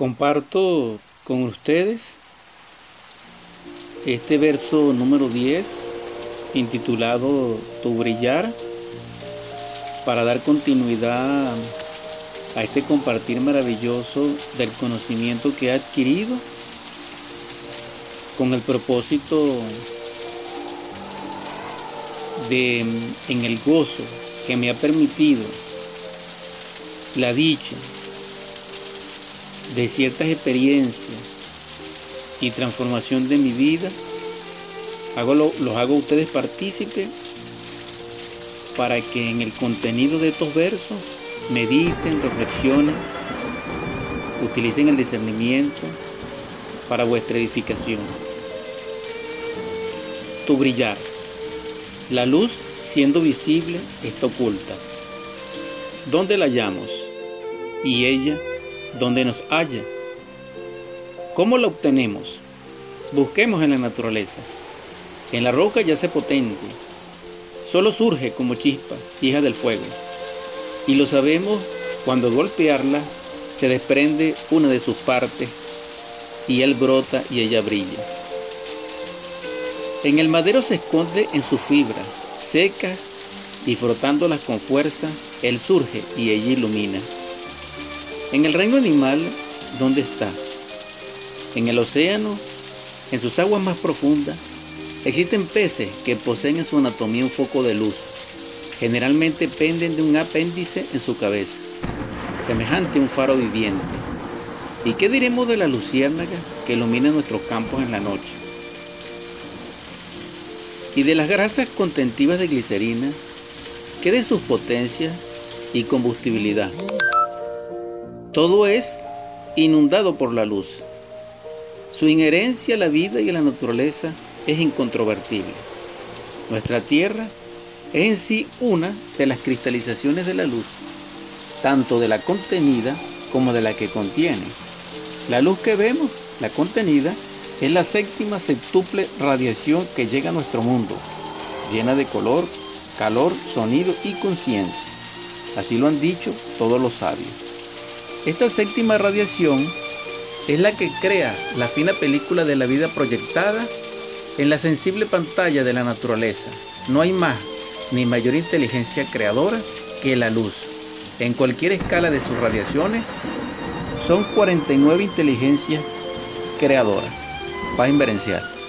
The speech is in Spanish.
Comparto con ustedes este verso número 10 intitulado Tu brillar para dar continuidad a este compartir maravilloso del conocimiento que he adquirido con el propósito de en el gozo que me ha permitido la dicha de ciertas experiencias y transformación de mi vida, hago los hago a ustedes partícipes para que en el contenido de estos versos mediten, reflexionen, utilicen el discernimiento para vuestra edificación. Tu brillar. La luz, siendo visible, está oculta. ¿Dónde la hallamos? Y ella donde nos haya. ¿Cómo la obtenemos? Busquemos en la naturaleza. En la roca yace potente. Solo surge como chispa, hija del fuego. Y lo sabemos cuando golpearla se desprende una de sus partes y él brota y ella brilla. En el madero se esconde en su fibra, seca y frotándolas con fuerza, él surge y ella ilumina. En el reino animal, ¿dónde está? En el océano, en sus aguas más profundas, existen peces que poseen en su anatomía un foco de luz. Generalmente penden de un apéndice en su cabeza, semejante a un faro viviente. ¿Y qué diremos de la luciérnaga que ilumina nuestros campos en la noche? Y de las grasas contentivas de glicerina, ¿qué de sus potencias y combustibilidad? Todo es inundado por la luz. Su inherencia a la vida y a la naturaleza es incontrovertible. Nuestra Tierra es en sí una de las cristalizaciones de la luz, tanto de la contenida como de la que contiene. La luz que vemos, la contenida, es la séptima septuple radiación que llega a nuestro mundo, llena de color, calor, sonido y conciencia. Así lo han dicho todos los sabios. Esta séptima radiación es la que crea la fina película de la vida proyectada en la sensible pantalla de la naturaleza. No hay más ni mayor inteligencia creadora que la luz. En cualquier escala de sus radiaciones, son 49 inteligencias creadoras. Paz inverencial.